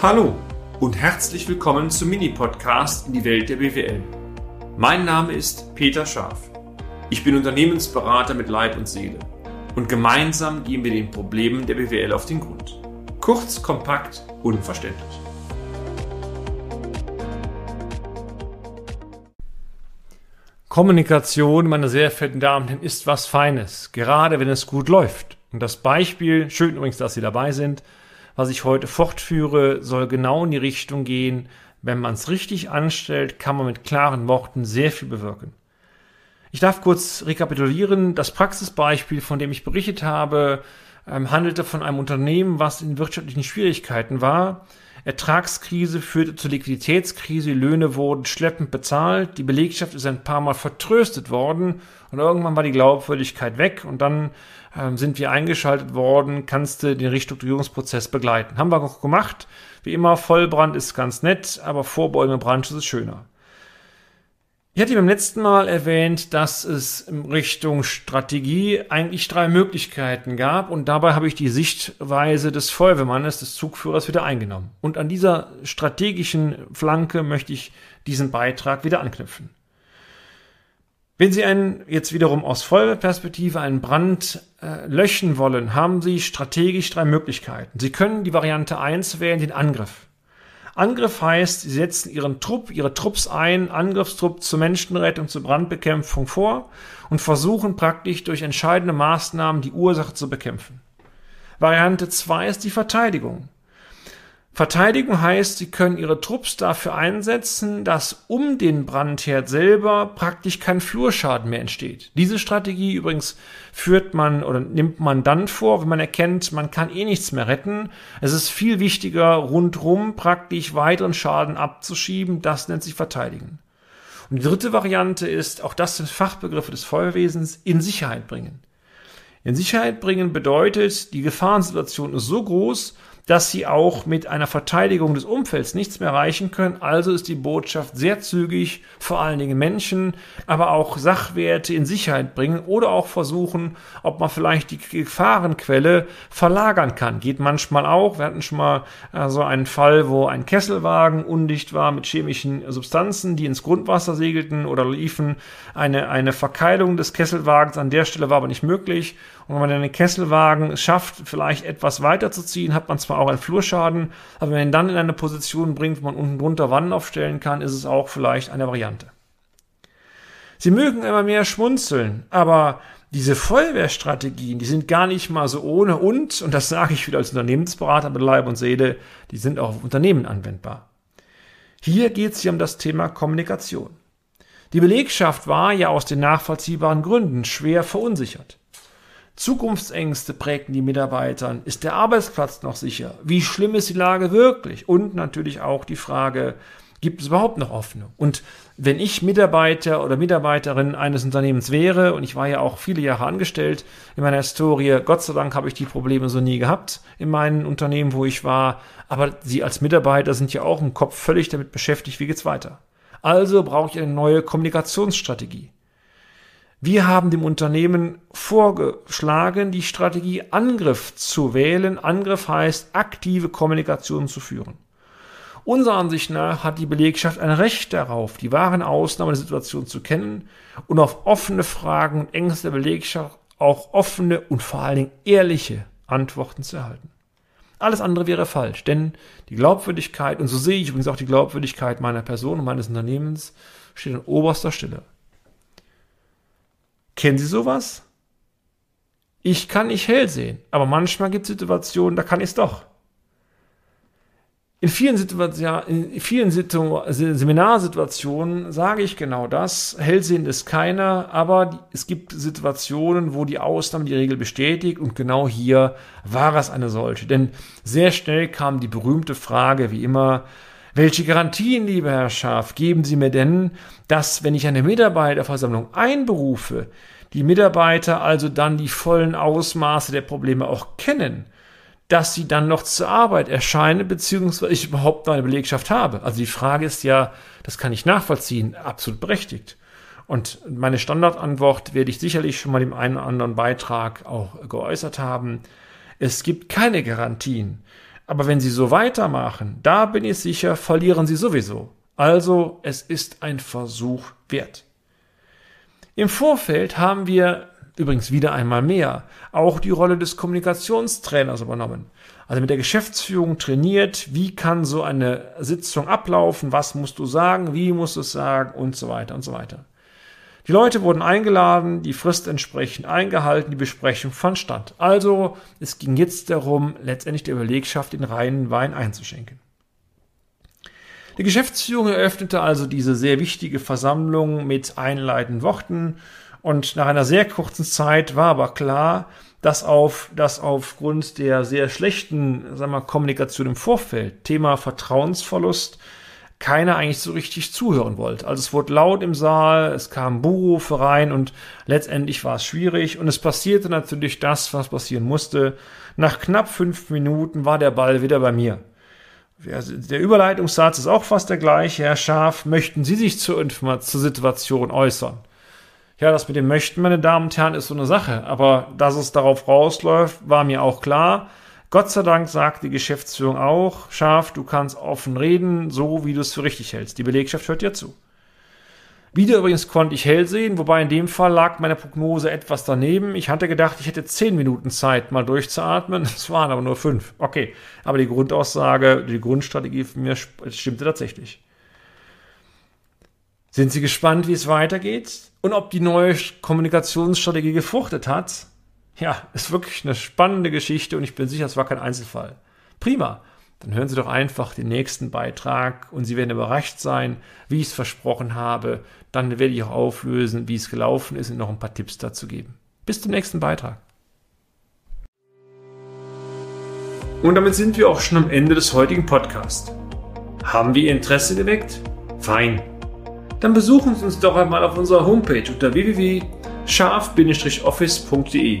Hallo und herzlich willkommen zum Mini-Podcast in die Welt der BWL. Mein Name ist Peter Scharf. Ich bin Unternehmensberater mit Leib und Seele und gemeinsam gehen wir den Problemen der BWL auf den Grund. Kurz, kompakt, unverständlich. Kommunikation, meine sehr verehrten Damen und Herren, ist was Feines, gerade wenn es gut läuft. Und das Beispiel, schön übrigens, dass Sie dabei sind, was ich heute fortführe, soll genau in die Richtung gehen, wenn man es richtig anstellt, kann man mit klaren Worten sehr viel bewirken. Ich darf kurz rekapitulieren. Das Praxisbeispiel, von dem ich berichtet habe, ähm, handelte von einem Unternehmen, was in wirtschaftlichen Schwierigkeiten war. Ertragskrise führte zur Liquiditätskrise, Löhne wurden schleppend bezahlt, die Belegschaft ist ein paar Mal vertröstet worden und irgendwann war die Glaubwürdigkeit weg und dann ähm, sind wir eingeschaltet worden, kannst du den Restrukturierungsprozess begleiten. Haben wir auch gemacht. Wie immer, Vollbrand ist ganz nett, aber vorbeugende Brandschutz ist schöner. Ich hatte beim letzten Mal erwähnt, dass es in Richtung Strategie eigentlich drei Möglichkeiten gab und dabei habe ich die Sichtweise des Feuerwehrmannes, des Zugführers wieder eingenommen. Und an dieser strategischen Flanke möchte ich diesen Beitrag wieder anknüpfen. Wenn Sie einen, jetzt wiederum aus Feuerwehrperspektive einen Brand äh, löschen wollen, haben Sie strategisch drei Möglichkeiten. Sie können die Variante 1 wählen, den Angriff. Angriff heißt, Sie setzen Ihren Trupp, Ihre Trupps ein, Angriffstrupp zur Menschenrettung, zur Brandbekämpfung vor und versuchen praktisch durch entscheidende Maßnahmen die Ursache zu bekämpfen. Variante 2 ist die Verteidigung. Verteidigung heißt, sie können ihre Trupps dafür einsetzen, dass um den Brandherd selber praktisch kein Flurschaden mehr entsteht. Diese Strategie übrigens führt man oder nimmt man dann vor, wenn man erkennt, man kann eh nichts mehr retten. Es ist viel wichtiger, rundrum praktisch weiteren Schaden abzuschieben. Das nennt sich Verteidigen. Und die dritte Variante ist, auch das sind Fachbegriffe des Feuerwesens, in Sicherheit bringen. In Sicherheit bringen bedeutet, die Gefahrensituation ist so groß, dass sie auch mit einer Verteidigung des Umfelds nichts mehr erreichen können. Also ist die Botschaft sehr zügig, vor allen Dingen Menschen, aber auch Sachwerte in Sicherheit bringen oder auch versuchen, ob man vielleicht die Gefahrenquelle verlagern kann. Geht manchmal auch. Wir hatten schon mal äh, so einen Fall, wo ein Kesselwagen undicht war mit chemischen Substanzen, die ins Grundwasser segelten oder liefen. Eine, eine Verkeilung des Kesselwagens an der Stelle war aber nicht möglich. Und wenn man den Kesselwagen schafft, vielleicht etwas weiterzuziehen, hat man zwar auch einen Flurschaden, aber wenn man ihn dann in eine Position bringt, wo man unten drunter Wannen aufstellen kann, ist es auch vielleicht eine Variante. Sie mögen immer mehr schmunzeln, aber diese Feuerwehrstrategien, die sind gar nicht mal so ohne und, und das sage ich wieder als Unternehmensberater mit Leib und Seele, die sind auch auf Unternehmen anwendbar. Hier geht es ja um das Thema Kommunikation. Die Belegschaft war ja aus den nachvollziehbaren Gründen schwer verunsichert. Zukunftsängste prägten die Mitarbeiter. Ist der Arbeitsplatz noch sicher? Wie schlimm ist die Lage wirklich? Und natürlich auch die Frage, gibt es überhaupt noch Hoffnung? Und wenn ich Mitarbeiter oder Mitarbeiterin eines Unternehmens wäre, und ich war ja auch viele Jahre angestellt in meiner Historie, Gott sei Dank habe ich die Probleme so nie gehabt in meinen Unternehmen, wo ich war, aber Sie als Mitarbeiter sind ja auch im Kopf völlig damit beschäftigt, wie geht's weiter? Also brauche ich eine neue Kommunikationsstrategie. Wir haben dem Unternehmen vorgeschlagen, die Strategie Angriff zu wählen. Angriff heißt, aktive Kommunikation zu führen. Unserer Ansicht nach hat die Belegschaft ein Recht darauf, die wahren Ausnahmen der Situation zu kennen und auf offene Fragen und Ängste der Belegschaft auch offene und vor allen Dingen ehrliche Antworten zu erhalten. Alles andere wäre falsch, denn die Glaubwürdigkeit, und so sehe ich übrigens auch die Glaubwürdigkeit meiner Person und meines Unternehmens, steht an oberster Stelle. Kennen Sie sowas? Ich kann nicht hell sehen, aber manchmal gibt es Situationen, da kann ich es doch. In vielen, Situationen, in vielen Situ Seminarsituationen sage ich genau das. Hellsehen ist keiner, aber es gibt Situationen, wo die Ausnahme die Regel bestätigt und genau hier war es eine solche. Denn sehr schnell kam die berühmte Frage, wie immer, welche Garantien, lieber Herr Schaf, geben Sie mir denn, dass, wenn ich eine Mitarbeiterversammlung einberufe, die Mitarbeiter also dann die vollen Ausmaße der Probleme auch kennen, dass sie dann noch zur Arbeit erscheinen, beziehungsweise ich überhaupt noch eine Belegschaft habe? Also die Frage ist ja, das kann ich nachvollziehen, absolut berechtigt. Und meine Standardantwort werde ich sicherlich schon mal im einen oder anderen Beitrag auch geäußert haben. Es gibt keine Garantien Aber wenn Sie so weitermachen, da bin ich sicher, verlieren Sie sowieso. Also es ist ein Versuch wert. Im Vorfeld haben wir übrigens wieder einmal mehr auch die Rolle des Kommunikationstrainers übernommen. Also mit der Geschäftsführung trainiert, wie kann so eine Sitzung ablaufen, was musst du sagen, wie musst du es sagen und so weiter und so weiter. Die Leute wurden eingeladen, die Frist entsprechend eingehalten, die Besprechung fand statt. Also es ging jetzt darum, letztendlich der Belegschaft den reinen Wein einzuschenken. Die Geschäftsführung eröffnete also diese sehr wichtige Versammlung mit einleitenden Worten und nach einer sehr kurzen Zeit war aber klar, dass auf, dass aufgrund der sehr schlechten, sagen wir, Kommunikation im Vorfeld, Thema Vertrauensverlust, keiner eigentlich so richtig zuhören wollte. Also es wurde laut im Saal, es kamen Buhrufe rein und letztendlich war es schwierig und es passierte natürlich das, was passieren musste. Nach knapp fünf Minuten war der Ball wieder bei mir. Der Überleitungssatz ist auch fast der gleiche. Herr Schaf, möchten Sie sich zur, zur Situation äußern? Ja, das mit dem Möchten, meine Damen und Herren, ist so eine Sache. Aber dass es darauf rausläuft, war mir auch klar. Gott sei Dank sagt die Geschäftsführung auch, scharf, du kannst offen reden, so wie du es für richtig hältst. Die Belegschaft hört dir zu. Wieder übrigens konnte ich hell sehen, wobei in dem Fall lag meine Prognose etwas daneben. Ich hatte gedacht, ich hätte zehn Minuten Zeit, mal durchzuatmen. Es waren aber nur fünf. Okay, aber die Grundaussage, die Grundstrategie von mir stimmte tatsächlich. Sind Sie gespannt, wie es weitergeht? Und ob die neue Kommunikationsstrategie gefruchtet hat? Ja, ist wirklich eine spannende Geschichte und ich bin sicher, es war kein Einzelfall. Prima. Dann hören Sie doch einfach den nächsten Beitrag und Sie werden überrascht sein, wie ich es versprochen habe. Dann werde ich auch auflösen, wie es gelaufen ist und noch ein paar Tipps dazu geben. Bis zum nächsten Beitrag. Und damit sind wir auch schon am Ende des heutigen Podcasts. Haben wir Ihr Interesse geweckt? Fein dann besuchen Sie uns doch einmal auf unserer Homepage unter www.scharf-office.de